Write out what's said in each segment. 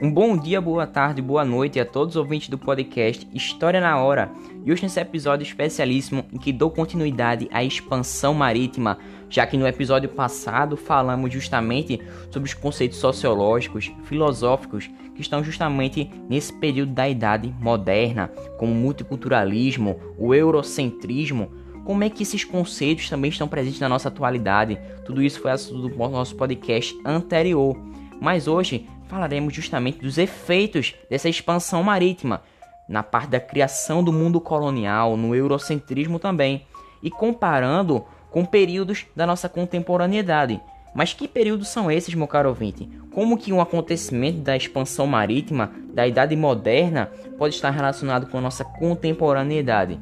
Um bom dia, boa tarde, boa noite a todos os ouvintes do podcast História na Hora. E hoje nesse episódio especialíssimo em que dou continuidade à expansão marítima, já que no episódio passado falamos justamente sobre os conceitos sociológicos, filosóficos que estão justamente nesse período da idade moderna, como o multiculturalismo, o eurocentrismo, como é que esses conceitos também estão presentes na nossa atualidade. Tudo isso foi assunto do nosso podcast anterior. Mas hoje falaremos justamente dos efeitos dessa expansão marítima na parte da criação do mundo colonial, no eurocentrismo também, e comparando com períodos da nossa contemporaneidade. Mas que períodos são esses, meu caro ouvinte? Como que um acontecimento da expansão marítima da Idade Moderna pode estar relacionado com a nossa contemporaneidade?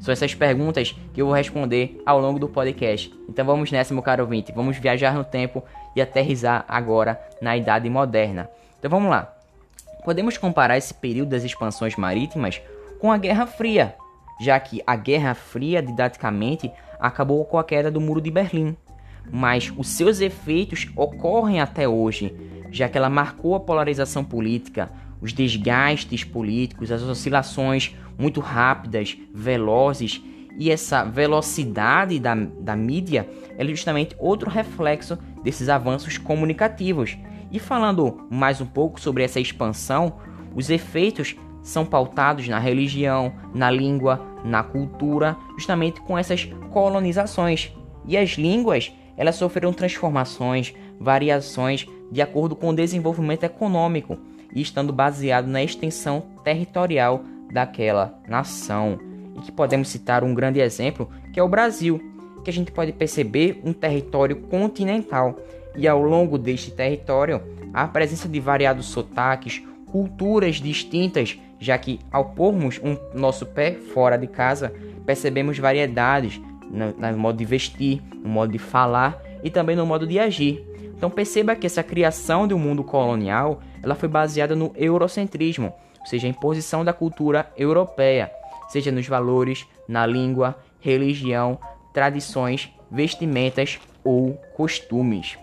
São essas perguntas que eu vou responder ao longo do podcast. Então vamos nessa, meu caro ouvinte. Vamos viajar no tempo e aterrizar agora na Idade Moderna. Então vamos lá. Podemos comparar esse período das expansões marítimas com a Guerra Fria, já que a Guerra Fria, didaticamente, acabou com a queda do Muro de Berlim. Mas os seus efeitos ocorrem até hoje, já que ela marcou a polarização política, os desgastes políticos, as oscilações muito rápidas, velozes, e essa velocidade da, da mídia é justamente outro reflexo desses avanços comunicativos. E falando mais um pouco sobre essa expansão, os efeitos são pautados na religião, na língua, na cultura, justamente com essas colonizações. E as línguas, elas sofreram transformações, variações de acordo com o desenvolvimento econômico e estando baseado na extensão territorial daquela nação. E que podemos citar um grande exemplo, que é o Brasil, que a gente pode perceber um território continental e ao longo deste território a presença de variados sotaques, culturas distintas, já que ao pormos um nosso pé fora de casa, percebemos variedades no, no modo de vestir, no modo de falar e também no modo de agir. Então perceba que essa criação do mundo colonial, ela foi baseada no eurocentrismo, ou seja, a imposição da cultura europeia, seja nos valores, na língua, religião, tradições, vestimentas ou costumes.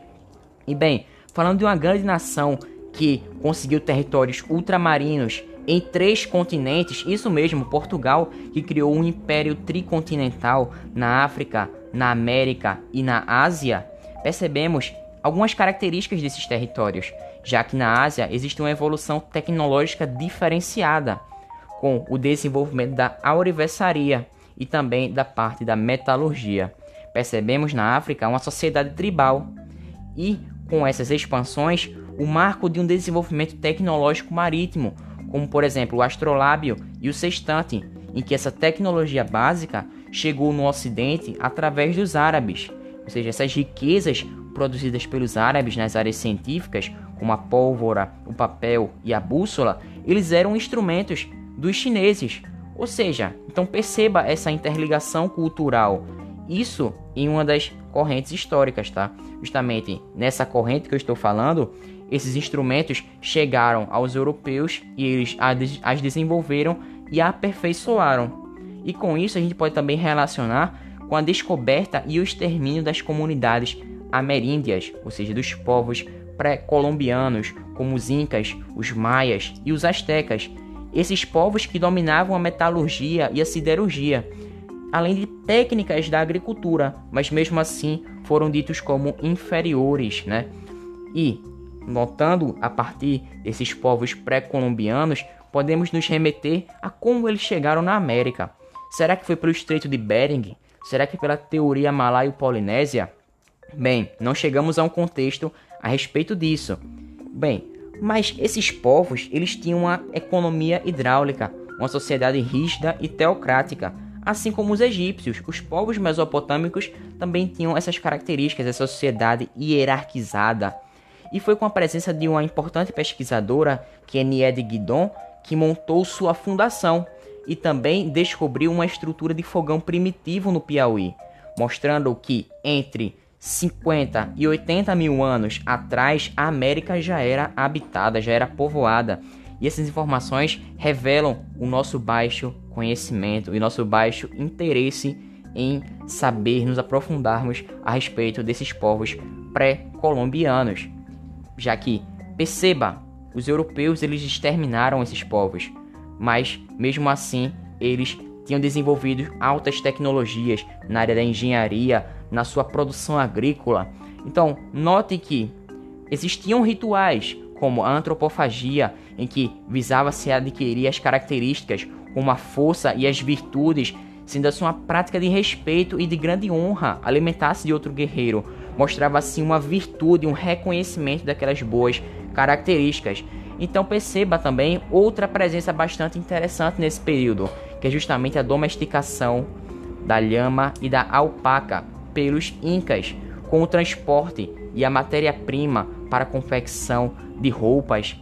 E bem, falando de uma grande nação que conseguiu territórios ultramarinos em três continentes, isso mesmo, Portugal, que criou um império tricontinental na África, na América e na Ásia, percebemos algumas características desses territórios, já que na Ásia existe uma evolução tecnológica diferenciada, com o desenvolvimento da aurivesaria e também da parte da metalurgia. Percebemos na África uma sociedade tribal e com essas expansões o marco de um desenvolvimento tecnológico marítimo, como por exemplo o astrolábio e o sextante, em que essa tecnologia básica chegou no Ocidente através dos árabes, ou seja, essas riquezas produzidas pelos árabes nas áreas científicas, como a pólvora, o papel e a bússola, eles eram instrumentos dos chineses. Ou seja, então perceba essa interligação cultural. Isso em uma das correntes históricas, tá? Justamente nessa corrente que eu estou falando, esses instrumentos chegaram aos europeus e eles as desenvolveram e aperfeiçoaram. E com isso a gente pode também relacionar com a descoberta e o extermínio das comunidades ameríndias, ou seja, dos povos pré-colombianos, como os incas, os maias e os astecas, esses povos que dominavam a metalurgia e a siderurgia além de técnicas da agricultura, mas mesmo assim foram ditos como inferiores, né? E notando a partir desses povos pré-colombianos, podemos nos remeter a como eles chegaram na América. Será que foi pelo Estreito de Bering? Será que pela teoria malaio-polinésia? Bem, não chegamos a um contexto a respeito disso. Bem, mas esses povos, eles tinham uma economia hidráulica, uma sociedade rígida e teocrática, Assim como os egípcios, os povos mesopotâmicos também tinham essas características, essa sociedade hierarquizada. E foi com a presença de uma importante pesquisadora, que é Nied Guidon, que montou sua fundação e também descobriu uma estrutura de fogão primitivo no Piauí, mostrando que entre 50 e 80 mil anos atrás a América já era habitada, já era povoada e essas informações revelam o nosso baixo conhecimento e nosso baixo interesse em saber nos aprofundarmos a respeito desses povos pré-colombianos. Já que, perceba, os europeus eles exterminaram esses povos, mas mesmo assim eles tinham desenvolvido altas tecnologias na área da engenharia, na sua produção agrícola. Então, note que existiam rituais como a antropofagia, em que visava se adquirir as características como a força e as virtudes, sendo assim uma prática de respeito e de grande honra alimentar-se de outro guerreiro. Mostrava assim uma virtude, um reconhecimento daquelas boas características. Então perceba também outra presença bastante interessante nesse período, que é justamente a domesticação da lhama e da alpaca pelos incas, com o transporte e a matéria-prima para a confecção de roupas.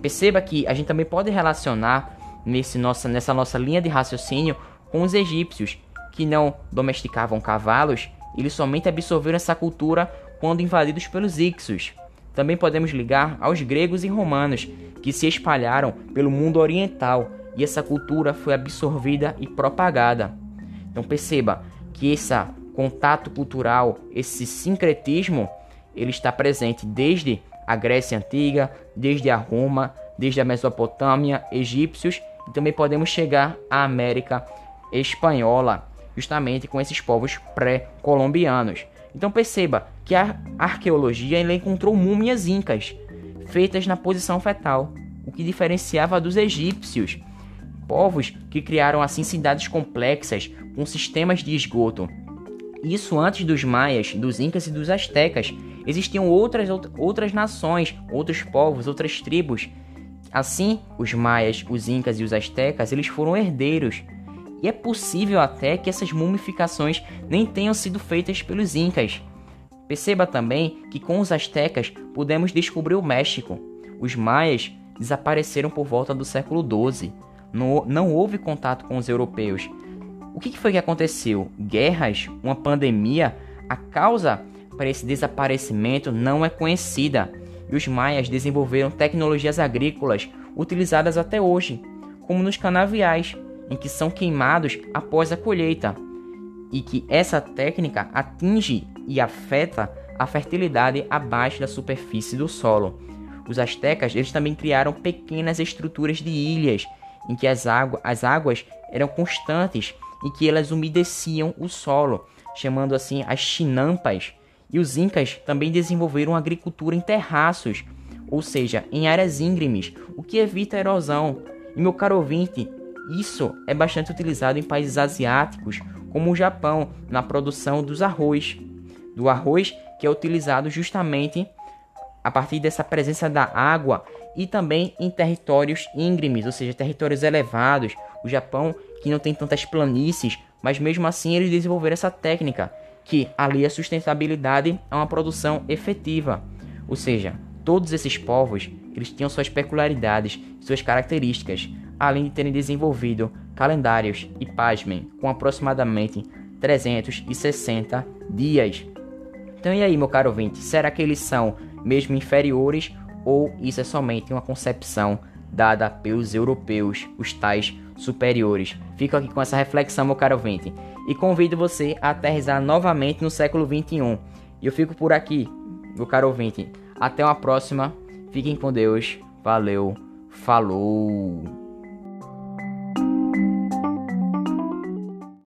Perceba que a gente também pode relacionar nesse nossa, nessa nossa linha de raciocínio com os egípcios, que não domesticavam cavalos, eles somente absorveram essa cultura quando invadidos pelos Ixos. Também podemos ligar aos gregos e romanos, que se espalharam pelo mundo oriental e essa cultura foi absorvida e propagada. Então perceba que esse contato cultural, esse sincretismo, ele está presente desde a Grécia Antiga, desde a Roma, desde a Mesopotâmia, egípcios e também podemos chegar à América Espanhola, justamente com esses povos pré-colombianos. Então perceba que a arqueologia encontrou múmias incas feitas na posição fetal, o que diferenciava dos egípcios, povos que criaram assim cidades complexas com sistemas de esgoto. Isso antes dos maias, dos incas e dos astecas. Existiam outras outras nações, outros povos, outras tribos. Assim, os maias, os incas e os astecas, eles foram herdeiros e é possível até que essas mumificações nem tenham sido feitas pelos incas. Perceba também que com os astecas pudemos descobrir o México. Os maias desapareceram por volta do século XII. Não, não houve contato com os europeus. O que foi que aconteceu? Guerras? Uma pandemia? A causa para esse desaparecimento não é conhecida. E os maias desenvolveram tecnologias agrícolas utilizadas até hoje, como nos canaviais, em que são queimados após a colheita, e que essa técnica atinge e afeta a fertilidade abaixo da superfície do solo. Os astecas eles também criaram pequenas estruturas de ilhas em que as, água, as águas eram constantes e que elas umedeciam o solo, chamando assim as chinampas. E os incas também desenvolveram agricultura em terraços, ou seja, em áreas íngremes, o que evita a erosão. E meu caro ouvinte, isso é bastante utilizado em países asiáticos, como o Japão, na produção dos arroz. Do arroz que é utilizado justamente a partir dessa presença da água e também em territórios íngremes, ou seja, territórios elevados. O Japão, que não tem tantas planícies, mas mesmo assim eles desenvolveram essa técnica que alia a sustentabilidade a uma produção efetiva. Ou seja, todos esses povos eles tinham suas peculiaridades, suas características, além de terem desenvolvido calendários e, pasmem, com aproximadamente 360 dias. Então e aí, meu caro ouvinte, será que eles são mesmo inferiores ou isso é somente uma concepção dada pelos europeus, os tais superiores? Fico aqui com essa reflexão, meu caro ouvinte, e convido você a aterrizar novamente no século 21. E eu fico por aqui, meu caro ouvinte. Até uma próxima. Fiquem com Deus. Valeu. Falou.